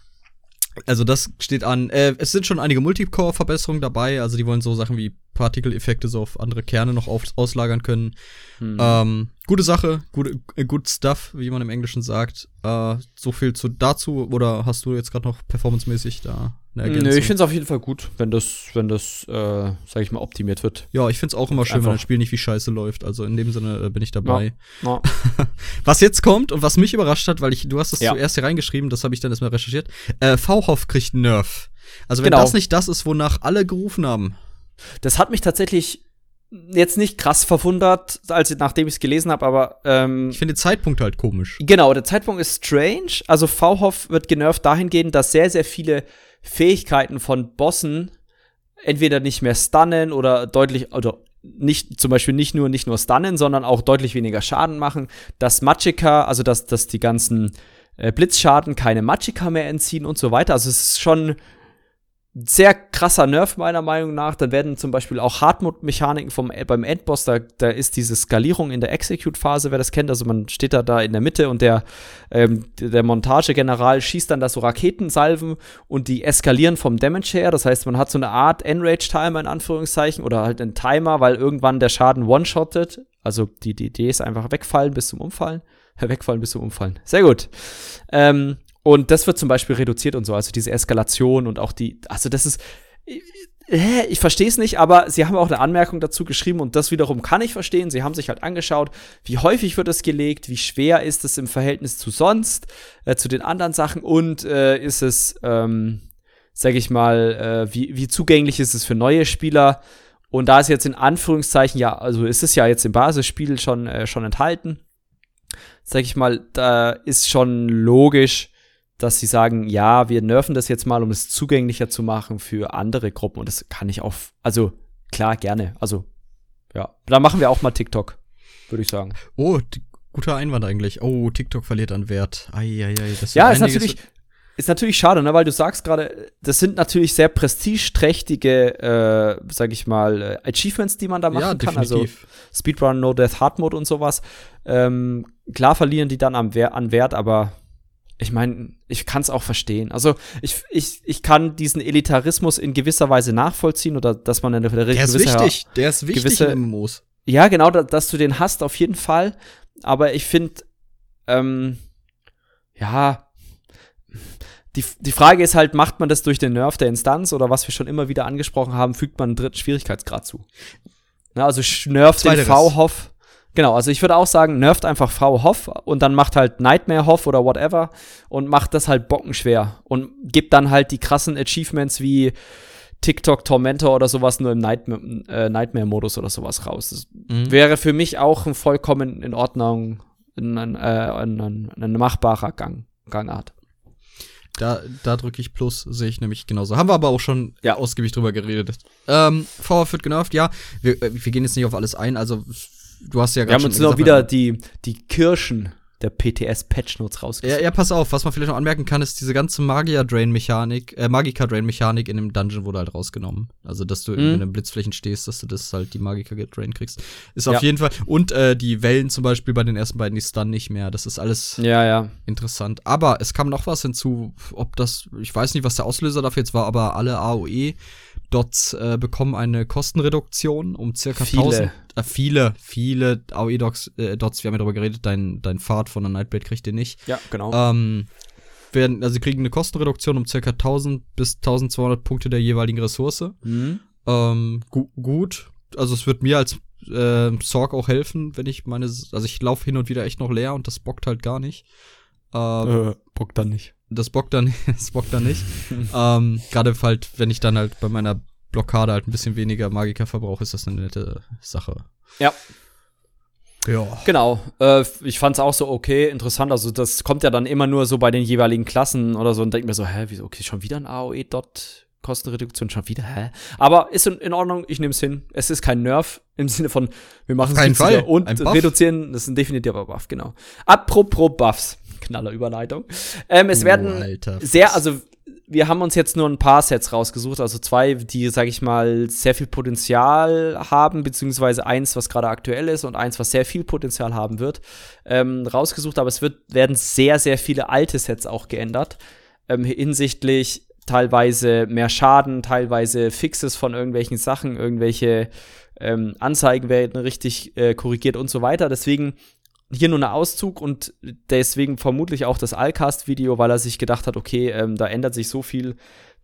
Also das steht an. Äh, es sind schon einige Multicore-Verbesserungen dabei. Also die wollen so Sachen wie Partikeleffekte so auf andere Kerne noch auf, auslagern können. Hm. Ähm, gute Sache, gute, äh, good stuff, wie man im Englischen sagt. Äh, so viel zu dazu. Oder hast du jetzt gerade noch performancemäßig da eine Ergänzung? Nee, ich finde es auf jeden Fall gut, wenn das, wenn das, äh, sag ich mal, optimiert wird. Ja, ich finde es auch immer schön, Einfach. wenn ein Spiel nicht wie Scheiße läuft. Also in dem Sinne äh, bin ich dabei. Ja. Ja. was jetzt kommt und was mich überrascht hat, weil ich, du hast es ja. zuerst hier reingeschrieben, das habe ich dann erstmal recherchiert. Äh, V-Hoff kriegt Nerf. Also wenn genau. das nicht das ist, wonach alle gerufen haben. Das hat mich tatsächlich jetzt nicht krass verwundert, als nachdem ich es gelesen habe, aber ähm, ich finde den Zeitpunkt halt komisch. Genau, der Zeitpunkt ist strange. Also V-Hoff wird genervt dahingehend, dass sehr sehr viele Fähigkeiten von Bossen entweder nicht mehr stunnen oder deutlich oder nicht zum Beispiel nicht nur nicht nur stunnen, sondern auch deutlich weniger Schaden machen. Dass Magicka, also dass, dass die ganzen äh, Blitzschaden keine Magicka mehr entziehen und so weiter. Also es ist schon sehr krasser Nerf meiner Meinung nach. Dann werden zum Beispiel auch Hardmode-Mechaniken vom beim Endboss, da, da ist diese Skalierung in der Execute-Phase, wer das kennt. Also man steht da da in der Mitte und der ähm, der Montagegeneral schießt dann da so Raketensalven und die eskalieren vom Damage her. Das heißt, man hat so eine Art Enrage-Timer in Anführungszeichen oder halt einen Timer, weil irgendwann der Schaden one-shottet. Also die, die Idee ist einfach wegfallen bis zum Umfallen. Wegfallen bis zum Umfallen. Sehr gut. Ähm, und das wird zum Beispiel reduziert und so, also diese Eskalation und auch die, also das ist, äh, ich verstehe es nicht, aber sie haben auch eine Anmerkung dazu geschrieben und das wiederum kann ich verstehen. Sie haben sich halt angeschaut, wie häufig wird es gelegt, wie schwer ist es im Verhältnis zu sonst, äh, zu den anderen Sachen und äh, ist es, ähm, sag ich mal, äh, wie, wie zugänglich ist es für neue Spieler. Und da ist jetzt in Anführungszeichen, ja, also ist es ja jetzt im Basisspiel schon, äh, schon enthalten, sag ich mal, da ist schon logisch, dass sie sagen, ja, wir nerven das jetzt mal, um es zugänglicher zu machen für andere Gruppen. Und das kann ich auch, also klar, gerne. Also, ja, da machen wir auch mal TikTok, würde ich sagen. Oh, guter Einwand eigentlich. Oh, TikTok verliert an Wert. Eieiei, das ja, ist natürlich, ist natürlich schade, ne, weil du sagst gerade, das sind natürlich sehr prestigeträchtige, äh, sag ich mal, äh, Achievements, die man da machen ja, kann. Also definitiv. Speedrun, No Death, Hard Mode und sowas. Ähm, klar verlieren die dann am, an Wert, aber ich meine, ich kann es auch verstehen. Also ich, ich, ich kann diesen Elitarismus in gewisser Weise nachvollziehen oder dass man eine, der gewisse, ist wichtig, der ist wichtig gewisse, MMOs. Ja, genau, da, dass du den hast, auf jeden Fall. Aber ich finde, ähm, ja, die, die Frage ist halt, macht man das durch den Nerf der Instanz oder was wir schon immer wieder angesprochen haben, fügt man einen dritten Schwierigkeitsgrad zu? Na, also nerft den V-Hoff Genau, also ich würde auch sagen, nervt einfach Frau Hoff und dann macht halt Nightmare Hoff oder whatever und macht das halt bockenschwer und gibt dann halt die krassen Achievements wie TikTok Tormentor oder sowas nur im Nightmare, äh, Nightmare-Modus oder sowas raus. Das mhm. wäre für mich auch ein vollkommen in Ordnung, ein, ein, äh, ein, ein machbarer Gang, Gangart. Da, da drücke ich Plus, sehe ich nämlich genauso. Haben wir aber auch schon ja. ausgiebig drüber geredet. Ähm, VF wird genervt, ja. Wir, äh, wir gehen jetzt nicht auf alles ein. Also du hast ja gerade. Wir haben uns noch wieder die, die Kirschen der PTS-Patch-Notes rausgesucht. Ja, ja, pass auf, was man vielleicht noch anmerken kann, ist diese ganze Magier-Drain-Mechanik, äh, Magica-Drain-Mechanik in dem Dungeon wurde halt rausgenommen. Also, dass du mhm. in den Blitzflächen stehst, dass du das halt die Magica-Drain kriegst. Ist ja. auf jeden Fall. Und äh, die Wellen zum Beispiel bei den ersten beiden, die Stun nicht mehr. Das ist alles ja, ja. interessant. Aber es kam noch was hinzu, ob das, ich weiß nicht, was der Auslöser dafür jetzt war, aber alle AOE Dots äh, bekommen eine Kostenreduktion um circa viele. 1000. Äh, viele, viele AOE-Dots, äh, Dots, wir haben ja darüber geredet, dein, dein Pfad von der Nightblade kriegt ihr nicht. Ja, genau. Ähm, werden, also sie kriegen eine Kostenreduktion um circa 1000 bis 1200 Punkte der jeweiligen Ressource. Mhm. Ähm, gu gut. Also es wird mir als äh, Sorg auch helfen, wenn ich meine, also ich laufe hin und wieder echt noch leer und das bockt halt gar nicht. Ähm, äh, bockt dann nicht das bockt dann, das bockt dann nicht. ähm, Gerade halt, wenn ich dann halt bei meiner Blockade halt ein bisschen weniger Magiker verbrauche, ist das eine nette Sache. Ja. Ja. Genau. Äh, ich fand's auch so okay, interessant. Also, das kommt ja dann immer nur so bei den jeweiligen Klassen oder so und denke mir so, hä, wieso, okay, schon wieder ein AOE-Dot? Kostenreduktion schon wieder, hä? Aber ist in, Ordnung, ich nehme es hin. Es ist kein Nerv im Sinne von, wir machen es und reduzieren, das ist ein definitiver Buff, genau. Apropos Buffs. Knaller Überleitung. Ähm, es oh, werden Alter, sehr, also wir haben uns jetzt nur ein paar Sets rausgesucht, also zwei, die, sag ich mal, sehr viel Potenzial haben, beziehungsweise eins, was gerade aktuell ist und eins, was sehr viel Potenzial haben wird, ähm, rausgesucht, aber es wird, werden sehr, sehr viele alte Sets auch geändert. ähm, hinsichtlich teilweise mehr Schaden, teilweise Fixes von irgendwelchen Sachen, irgendwelche ähm, Anzeigen werden richtig äh, korrigiert und so weiter. Deswegen hier nur ein Auszug und deswegen vermutlich auch das Allcast-Video, weil er sich gedacht hat, okay, ähm, da ändert sich so viel,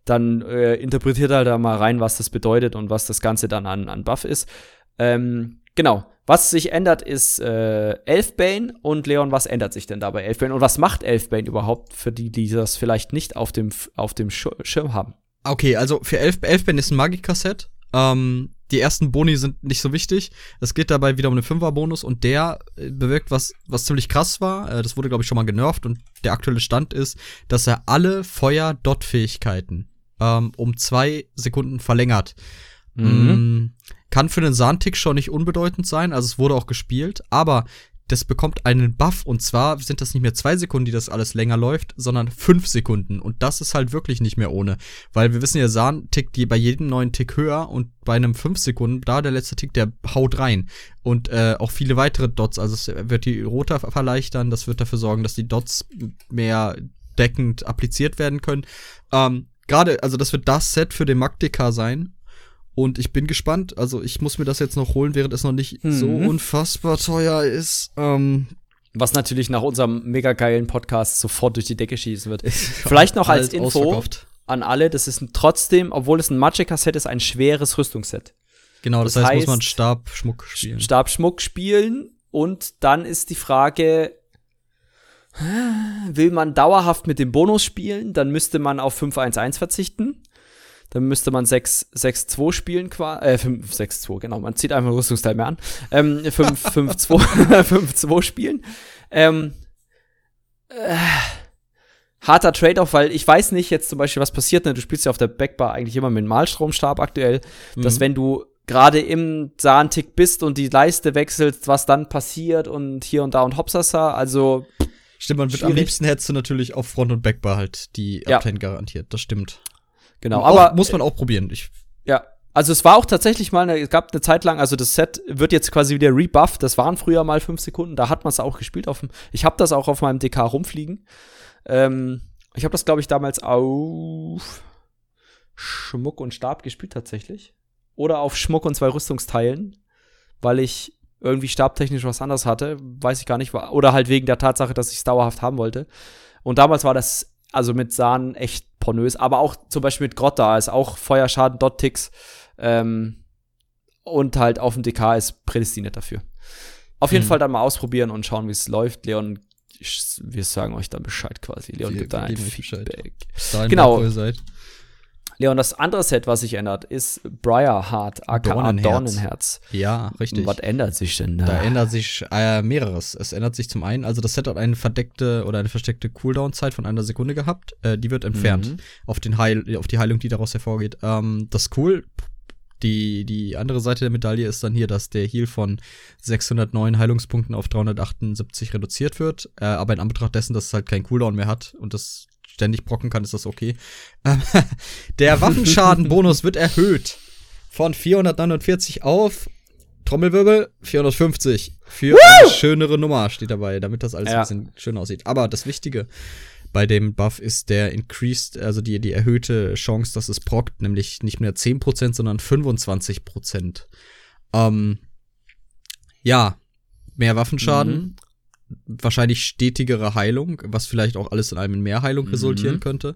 dann äh, interpretiert er da mal rein, was das bedeutet und was das Ganze dann an, an Buff ist. Ähm, genau. Was sich ändert, ist äh, Elfbane. Und Leon, was ändert sich denn dabei Elfbane? Und was macht Elfbane überhaupt für die, die das vielleicht nicht auf dem, auf dem Schirm haben? Okay, also für Elf Elfbane ist ein Magikaset. Ähm, die ersten Boni sind nicht so wichtig. Es geht dabei wieder um einen Fünfer-Bonus und der äh, bewirkt was, was ziemlich krass war. Äh, das wurde, glaube ich, schon mal genervt und der aktuelle Stand ist, dass er alle Feuer-Dot-Fähigkeiten ähm, um zwei Sekunden verlängert. Mhm. Mm, kann für den Sahntick schon nicht unbedeutend sein, also es wurde auch gespielt, aber das bekommt einen Buff und zwar sind das nicht mehr zwei Sekunden, die das alles länger läuft, sondern fünf Sekunden. Und das ist halt wirklich nicht mehr ohne, weil wir wissen ja, Sahn tickt die bei jedem neuen Tick höher und bei einem fünf Sekunden, da der letzte Tick, der haut rein. Und äh, auch viele weitere Dots, also es wird die Roter verleichtern, das wird dafür sorgen, dass die Dots mehr deckend appliziert werden können. Ähm, Gerade, also das wird das Set für den Magdeka sein und ich bin gespannt. Also ich muss mir das jetzt noch holen, während es noch nicht mhm. so unfassbar teuer ist. Ähm, was natürlich nach unserem mega geilen Podcast sofort durch die Decke schießen wird. Vielleicht noch als Info an alle, das ist trotzdem, obwohl es ein Magicka-Set ist, ein schweres Rüstungsset. Genau, das, das heißt, heißt, muss man Stabschmuck spielen. Stabschmuck spielen und dann ist die Frage, will man dauerhaft mit dem Bonus spielen, dann müsste man auf 5-1-1 verzichten. Dann müsste man 6-2 spielen, äh, 5-6-2, genau, man zieht einfach Rüstungsteil mehr an. Ähm, 5-2 spielen. Ähm, äh, harter Trade-off, weil ich weiß nicht jetzt zum Beispiel, was passiert, ne? Du spielst ja auf der Backbar eigentlich immer mit Malstromstab aktuell, mhm. dass wenn du gerade im Sahntick bist und die Leiste wechselst, was dann passiert und hier und da und Hopsasa, also Stimmt, man wird am liebsten hättest du natürlich auf Front und Backbar halt die ja. Uptime garantiert, das stimmt. Genau, aber muss man auch probieren. Ich ja, also es war auch tatsächlich mal, es gab eine Zeit lang, also das Set wird jetzt quasi wieder rebufft. Das waren früher mal fünf Sekunden, da hat man es auch gespielt. Auf dem, ich habe das auch auf meinem DK rumfliegen. Ähm, ich habe das, glaube ich, damals auf Schmuck und Stab gespielt tatsächlich. Oder auf Schmuck und zwei Rüstungsteilen, weil ich irgendwie stabtechnisch was anderes hatte, weiß ich gar nicht. Oder halt wegen der Tatsache, dass ich es dauerhaft haben wollte. Und damals war das also mit Sahnen echt pornös, aber auch zum Beispiel mit Grotta ist auch Feuerschaden, Dot-Ticks ähm, und halt auf dem DK ist prädestiniert dafür. Auf jeden hm. Fall dann mal ausprobieren und schauen, wie es läuft. Leon, wir sagen euch dann Bescheid quasi. Leon wir gibt dann ein Feedback. Genau. Leon, das andere Set, was sich ändert, ist Briarheart, aka Dornenherz. Dornenherz. Ja, richtig. Was ändert sich denn da? Da ändert sich äh, mehreres. Es ändert sich zum einen, also das Set hat eine verdeckte oder eine versteckte Cooldown-Zeit von einer Sekunde gehabt. Äh, die wird entfernt mhm. auf, den Heil, auf die Heilung, die daraus hervorgeht. Ähm, das cool. Die, die andere Seite der Medaille ist dann hier, dass der Heal von 609 Heilungspunkten auf 378 reduziert wird. Äh, aber in Anbetracht dessen, dass es halt keinen Cooldown mehr hat und das ständig brocken kann, ist das okay. Ähm, der Waffenschadenbonus wird erhöht von 449 auf Trommelwirbel 450 für Woo! eine schönere Nummer steht dabei, damit das alles ja. ein bisschen schön aussieht. Aber das Wichtige bei dem Buff ist der increased, also die, die erhöhte Chance, dass es prockt, nämlich nicht mehr 10%, sondern 25%. Ähm, ja, mehr Waffenschaden, mhm wahrscheinlich stetigere Heilung, was vielleicht auch alles in einem in mehr Heilung mhm. resultieren könnte.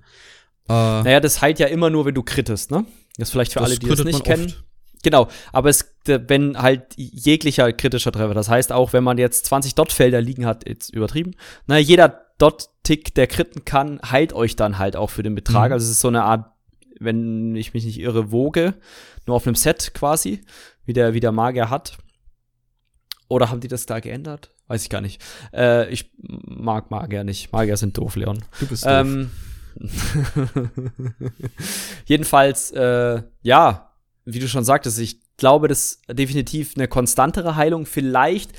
Äh, naja, das heilt ja immer nur, wenn du krittest, ne? Das ist vielleicht für alle, die das nicht kennen. Oft. Genau, aber es, wenn halt jeglicher kritischer Treffer, das heißt auch, wenn man jetzt 20 Dot-Felder liegen hat, jetzt übertrieben, na, jeder Dot-Tick, der kritten kann, heilt euch dann halt auch für den Betrag. Mhm. Also es ist so eine Art, wenn ich mich nicht irre, Woge, nur auf einem Set quasi, wie der, wie der Magier hat. Oder haben die das da geändert? Weiß ich gar nicht. Äh, ich mag Magier nicht. Magier sind doof, Leon. Du bist doof. Ähm, jedenfalls, äh, ja, wie du schon sagtest, ich glaube, das ist definitiv eine konstantere Heilung. Vielleicht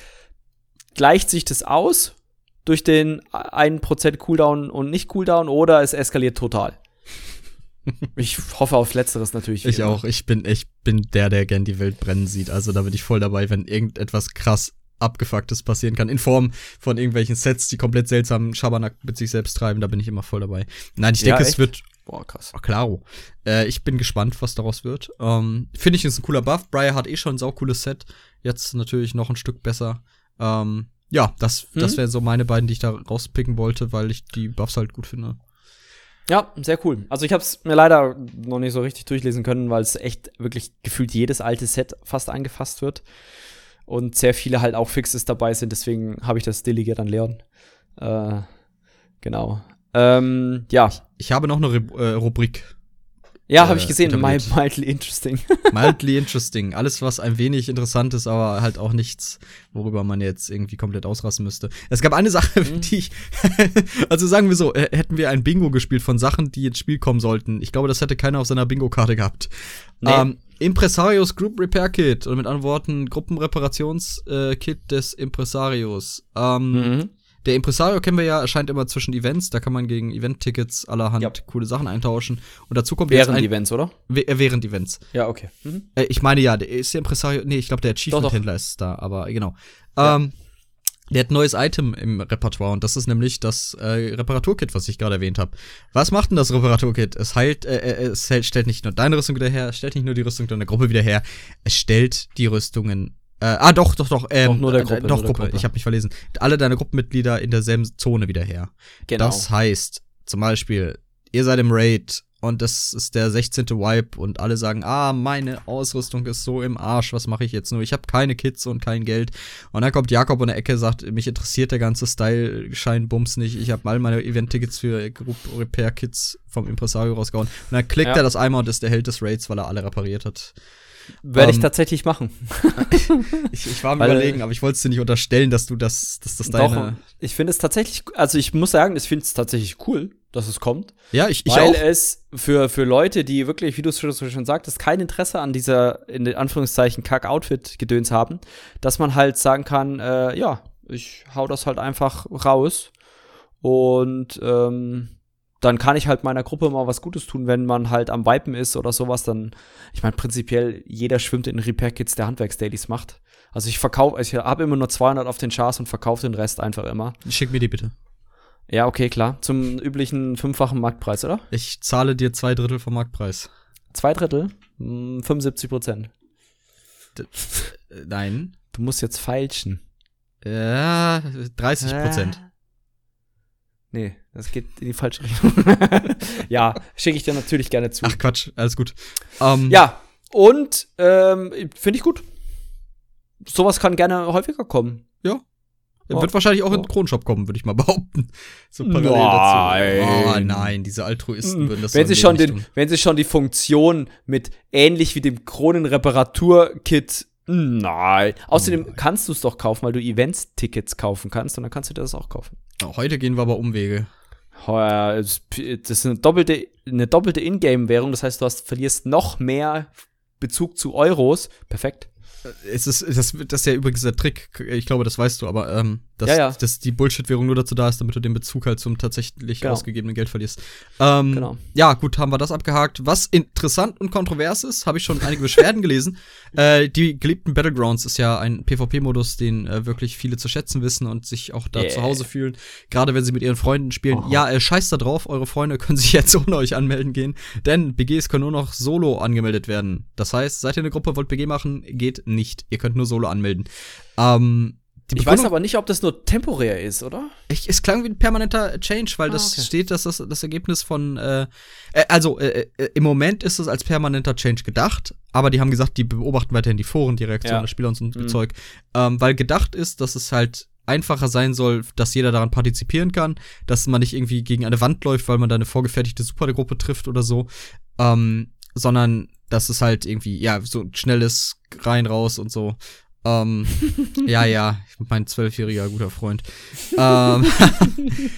gleicht sich das aus durch den 1% Cooldown und nicht Cooldown oder es eskaliert total. Ich hoffe auf Letzteres natürlich. Ich immer. auch. Ich bin, ich bin der, der gern die Welt brennen sieht. Also da bin ich voll dabei, wenn irgendetwas krass Abgefucktes passieren kann. In Form von irgendwelchen Sets, die komplett seltsamen Schabernack mit sich selbst treiben. Da bin ich immer voll dabei. Nein, ich denke, ja, es wird. Boah, krass. Oh, klaro. Äh, ich bin gespannt, was daraus wird. Ähm, Finde ich, ist ein cooler Buff. Briar hat eh schon ein saucooles Set. Jetzt natürlich noch ein Stück besser. Ähm, ja, das, hm? das wären so meine beiden, die ich da rauspicken wollte, weil ich die Buffs halt gut finde. Ja, sehr cool. Also ich habe es mir leider noch nicht so richtig durchlesen können, weil es echt wirklich gefühlt jedes alte Set fast angefasst wird und sehr viele halt auch Fixes dabei sind. Deswegen habe ich das delegiert an Leon. Äh, genau. Ähm, ja. Ich habe noch eine äh, Rubrik ja, habe ich äh, gesehen. Mild, mildly interesting. mildly interesting. Alles, was ein wenig interessant ist, aber halt auch nichts, worüber man jetzt irgendwie komplett ausrasten müsste. Es gab eine Sache, mhm. die ich. also sagen wir so, äh, hätten wir ein Bingo gespielt von Sachen, die ins Spiel kommen sollten. Ich glaube, das hätte keiner auf seiner Bingo-Karte gehabt. Nee. Ähm, Impresarios Group Repair Kit, oder mit anderen Worten, Gruppenreparationskit äh, des Impresarios. Ähm, mhm. Der Impresario kennen wir ja, erscheint immer zwischen Events. Da kann man gegen Event-Tickets allerhand ja. coole Sachen eintauschen. Und dazu kommt Während ein, Events, oder? Äh, während Events. Ja, okay. Mhm. Äh, ich meine ja, der ist der Impresario. Nee, ich glaube, der Achievement-Händler ist da, aber genau. Ja. Ähm, der hat ein neues Item im Repertoire und das ist nämlich das äh, Reparaturkit, was ich gerade erwähnt habe. Was macht denn das Reparaturkit? Es heilt, äh, äh es hält, stellt nicht nur deine Rüstung wieder her, es stellt nicht nur die Rüstung deiner Gruppe wieder her, es stellt die Rüstungen äh, ah, doch, doch, doch. Ähm, doch, nur der äh, Gruppe. Äh, doch, Gruppe. Gruppe. Ich habe mich verlesen. Alle deine Gruppenmitglieder in derselben Zone wieder her. Genau. Das heißt, zum Beispiel, ihr seid im Raid und das ist der 16. Wipe und alle sagen, ah, meine Ausrüstung ist so im Arsch, was mache ich jetzt nur? Ich habe keine Kids und kein Geld. Und dann kommt Jakob in der Ecke, sagt, mich interessiert der ganze Style-Schein-Bums nicht. Ich habe all meine Event-Tickets für Group Repair-Kits vom Impresario rausgehauen. Und dann klickt ja. er das einmal und ist der Held des Raids, weil er alle repariert hat. Werde ich ähm, tatsächlich machen. ich, ich, war am Weil, überlegen, aber ich wollte es dir nicht unterstellen, dass du das, dass das deine. Doch, ich finde es tatsächlich, also ich muss sagen, ich finde es tatsächlich cool, dass es kommt. Ja, ich, ich Weil auch. es für, für Leute, die wirklich, wie du es schon sagtest, kein Interesse an dieser, in den Anführungszeichen, Kack-Outfit-Gedöns haben, dass man halt sagen kann, äh, ja, ich hau das halt einfach raus und ähm, dann kann ich halt meiner Gruppe mal was Gutes tun, wenn man halt am Vipen ist oder sowas, dann, ich meine, prinzipiell, jeder schwimmt in Repair-Kits, der Handwerksdailies macht. Also ich verkaufe, ich habe immer nur 200 auf den Chars und verkaufe den Rest einfach immer. Schick mir die bitte. Ja, okay, klar. Zum üblichen fünffachen Marktpreis, oder? Ich zahle dir zwei Drittel vom Marktpreis. Zwei Drittel? Hm, 75 Prozent. Nein. Du musst jetzt feilschen. Ja, 30 Prozent. Äh. Nee, das geht in die falsche Richtung. ja, schicke ich dir natürlich gerne zu. Ach Quatsch, alles gut. Um, ähm, ja, und ähm, finde ich gut. Sowas kann gerne häufiger kommen. Ja. Oh, Wird wahrscheinlich auch oh. in den Kronshop kommen, würde ich mal behaupten. So parallel nein. dazu. Oh nein, diese Altruisten würden das wenn sie schon den, Wenn sie schon die Funktion mit ähnlich wie dem Kronenreparatur-Kit Nein. Außerdem kannst du es doch kaufen, weil du Events-Tickets kaufen kannst und dann kannst du das auch kaufen. Heute gehen wir aber Umwege. Das ist eine doppelte, eine doppelte Ingame-Währung, das heißt, du hast, verlierst noch mehr Bezug zu Euros. Perfekt. Es ist, das, das ist ja übrigens der Trick, ich glaube, das weißt du, aber ähm, dass, ja, ja. dass die Bullshit-Währung nur dazu da ist, damit du den Bezug halt zum tatsächlich genau. ausgegebenen Geld verlierst. Ähm, genau. Ja, gut, haben wir das abgehakt. Was interessant und kontrovers ist, habe ich schon einige Beschwerden gelesen. Äh, die geliebten Battlegrounds ist ja ein PvP-Modus, den äh, wirklich viele zu schätzen wissen und sich auch da yeah. zu Hause fühlen. Gerade wenn sie mit ihren Freunden spielen. Oh. Ja, äh, scheiß da drauf, eure Freunde können sich jetzt ohne euch anmelden gehen, denn BGs können nur noch solo angemeldet werden. Das heißt, seid ihr eine Gruppe, wollt BG machen, geht nicht. Ihr könnt nur solo anmelden. Ähm, ich weiß aber nicht, ob das nur temporär ist, oder? Ich, es klang wie ein permanenter Change, weil ah, das okay. steht, dass das das Ergebnis von, äh, äh also äh, äh, im Moment ist es als permanenter Change gedacht, aber die haben gesagt, die beobachten weiterhin die Foren, die Reaktionen ja. der Spieler und so mhm. Zeug, ähm, weil gedacht ist, dass es halt einfacher sein soll, dass jeder daran partizipieren kann, dass man nicht irgendwie gegen eine Wand läuft, weil man da eine vorgefertigte Supergruppe trifft oder so, ähm, sondern dass es halt irgendwie, ja, so schnelles rein, raus und so. Ähm, ja, ja, mein zwölfjähriger guter Freund. ähm,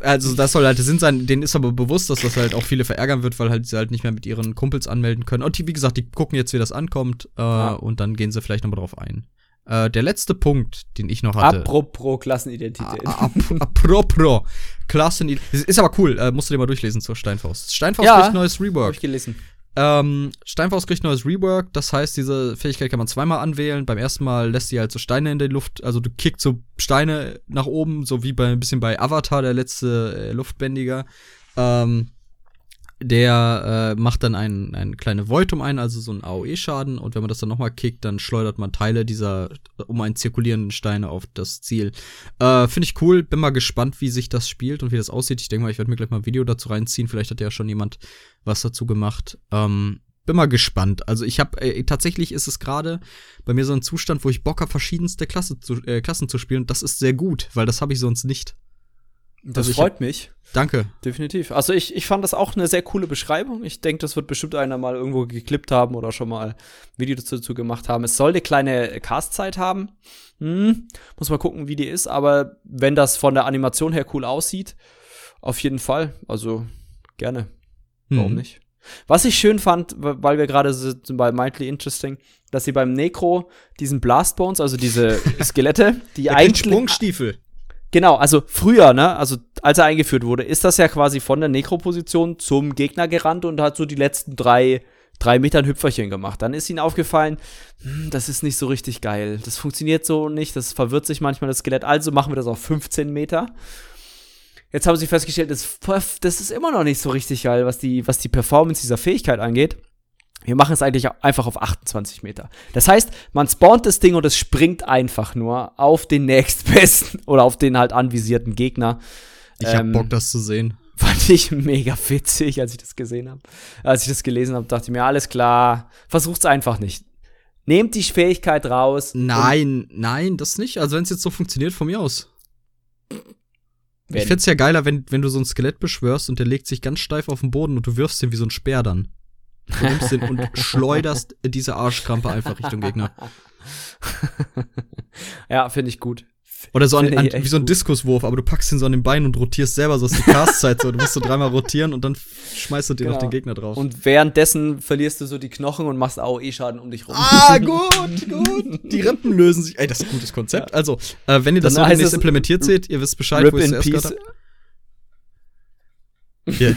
also das soll halt der Sinn sein, denen ist aber bewusst, dass das halt auch viele verärgern wird, weil halt sie halt nicht mehr mit ihren Kumpels anmelden können. Und die, wie gesagt, die gucken jetzt, wie das ankommt, äh, ja. und dann gehen sie vielleicht nochmal drauf ein. Äh, der letzte Punkt, den ich noch hatte. Apropos Klassenidentität. Apropos Klassenidentität. Ist aber cool, äh, musst du dir mal durchlesen zur Steinfaust. Steinfaust ja, kriegt neues Rework. Hab ich gelesen. Ähm, Steinfaust kriegt neues Rework, das heißt, diese Fähigkeit kann man zweimal anwählen. Beim ersten Mal lässt sie halt so Steine in die Luft, also du kickst so Steine nach oben, so wie bei ein bisschen bei Avatar, der letzte äh, Luftbändiger. Ähm, der äh, macht dann ein, ein kleine Void um einen, also so einen AOE-Schaden. Und wenn man das dann nochmal kickt, dann schleudert man Teile dieser um einen zirkulierenden Steine auf das Ziel. Äh, Finde ich cool. Bin mal gespannt, wie sich das spielt und wie das aussieht. Ich denke mal, ich werde mir gleich mal ein Video dazu reinziehen. Vielleicht hat ja schon jemand was dazu gemacht. Ähm, bin mal gespannt. Also ich habe äh, tatsächlich ist es gerade bei mir so ein Zustand, wo ich Bock habe, verschiedenste Klasse zu, äh, Klassen zu spielen. Und das ist sehr gut, weil das habe ich sonst nicht. Das also freut hab, mich. Danke. Definitiv. Also ich, ich fand das auch eine sehr coole Beschreibung. Ich denke, das wird bestimmt einer mal irgendwo geklippt haben oder schon mal ein Video dazu gemacht haben. Es soll eine kleine Castzeit haben. Hm, muss mal gucken, wie die ist. Aber wenn das von der Animation her cool aussieht, auf jeden Fall. Also gerne. Warum mhm. nicht? Was ich schön fand, weil wir gerade sind bei Mildly Interesting, dass sie beim Necro diesen Blastbones, also diese Skelette, die eigentlich Sprungstiefel. Genau, also früher, ne, also als er eingeführt wurde, ist das ja quasi von der Nekroposition zum Gegner gerannt und hat so die letzten drei, drei Meter ein Hüpferchen gemacht. Dann ist ihnen aufgefallen, hm, das ist nicht so richtig geil. Das funktioniert so nicht, das verwirrt sich manchmal das Skelett. Also machen wir das auf 15 Meter. Jetzt haben sie festgestellt, das, das ist immer noch nicht so richtig geil, was die, was die Performance dieser Fähigkeit angeht. Wir machen es eigentlich einfach auf 28 Meter. Das heißt, man spawnt das Ding und es springt einfach nur auf den nächstbesten oder auf den halt anvisierten Gegner. Ich hab ähm, Bock, das zu sehen. Fand ich mega witzig, als ich das gesehen habe. Als ich das gelesen habe, dachte ich mir, alles klar, versucht's einfach nicht. Nehmt die Fähigkeit raus. Nein, nein, das nicht. Also wenn es jetzt so funktioniert, von mir aus. Wenn. Ich find's ja geiler, wenn, wenn du so ein Skelett beschwörst und der legt sich ganz steif auf den Boden und du wirfst ihn wie so ein Speer dann. Du nimmst den und schleuderst diese Arschkrampe einfach Richtung Gegner. ja, finde ich gut. Oder so an, an, wie so ein Diskuswurf, aber du packst ihn so an den Beinen und rotierst selber, so ist die Castzeit so. Du musst so dreimal rotieren und dann schmeißt du den genau. auf den Gegner drauf. Und währenddessen verlierst du so die Knochen und machst AOE-Schaden um dich rum. Ah, gut, gut. Die Rippen lösen sich. Ey, das ist ein gutes Konzept. Ja. Also, äh, wenn ihr das dann demnächst implementiert seht, ihr wisst Bescheid, wo ihr es zuerst gehört habt.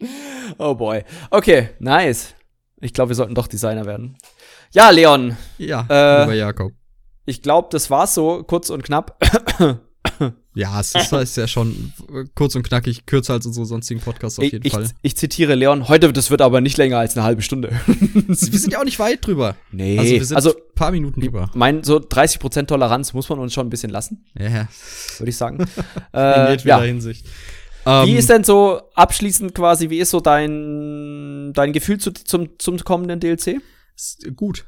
Oh boy. Okay, nice. Ich glaube, wir sollten doch Designer werden. Ja, Leon. Ja, äh, lieber Jakob. Ich glaube, das war's so, kurz und knapp. ja, es ist, ist, ja schon kurz und knackig, kürzer als unsere sonstigen Podcasts auf jeden ich, Fall. Ich zitiere Leon, heute, das wird aber nicht länger als eine halbe Stunde. wir sind ja auch nicht weit drüber. Nee, also wir sind also, ein paar Minuten drüber. Mein, so 30% Toleranz muss man uns schon ein bisschen lassen. Ja. Würde ich sagen. äh, In jedweder ja. Hinsicht. Wie ähm, ist denn so abschließend quasi, wie ist so dein, dein Gefühl zu, zum, zum kommenden DLC? Gut.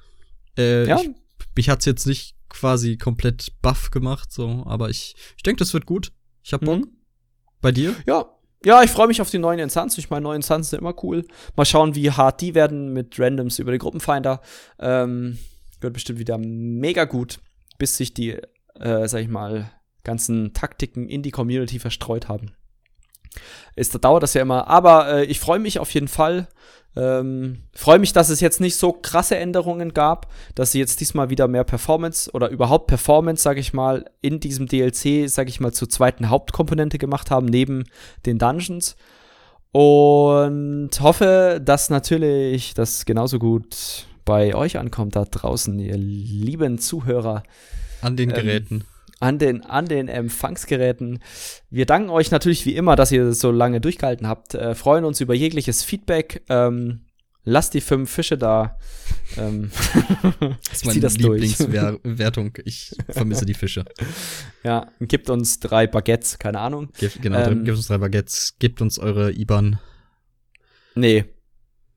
Äh, ja? Ich, mich hat's jetzt nicht quasi komplett buff gemacht, so, aber ich, ich denke, das wird gut. Ich hab Bock. Mhm. Bei dir? Ja. Ja, ich freue mich auf die neuen Instanzen. Ich meine, neue Instanzen sind immer cool. Mal schauen, wie hart die werden mit Randoms über den Gruppenfinder. Ähm, wird bestimmt wieder mega gut, bis sich die, äh, sag ich mal, ganzen Taktiken in die Community verstreut haben ist, da dauert das ja immer. Aber äh, ich freue mich auf jeden Fall. Ähm, freue mich, dass es jetzt nicht so krasse Änderungen gab, dass sie jetzt diesmal wieder mehr Performance oder überhaupt Performance, sage ich mal, in diesem DLC, sage ich mal, zur zweiten Hauptkomponente gemacht haben, neben den Dungeons. Und hoffe, dass natürlich das genauso gut bei euch ankommt da draußen, ihr lieben Zuhörer. An den ähm, Geräten an den, an den Empfangsgeräten. Wir danken euch natürlich wie immer, dass ihr so lange durchgehalten habt. Äh, freuen uns über jegliches Feedback. Ähm, lasst die fünf Fische da. Ähm, das ist meine das Lieblingswertung. Ich vermisse die Fische. Ja, gibt uns drei Baguettes, keine Ahnung. Gib, genau, ähm, gibt uns drei Baguettes. Gebt uns eure IBAN. Nee,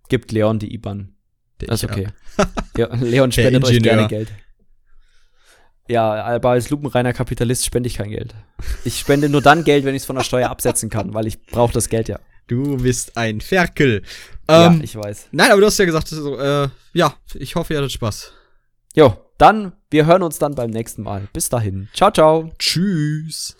gibt Leon die IBAN. Das ist okay. Leon spendet euch gerne Geld. Ja, aber als lupenreiner Kapitalist spende ich kein Geld. Ich spende nur dann Geld, wenn ich es von der Steuer absetzen kann, weil ich brauche das Geld ja. Du bist ein Ferkel. Ähm, ja, ich weiß. Nein, aber du hast ja gesagt, so, äh, ja, ich hoffe, ihr hattet Spaß. Jo, dann, wir hören uns dann beim nächsten Mal. Bis dahin. Ciao, ciao. Tschüss.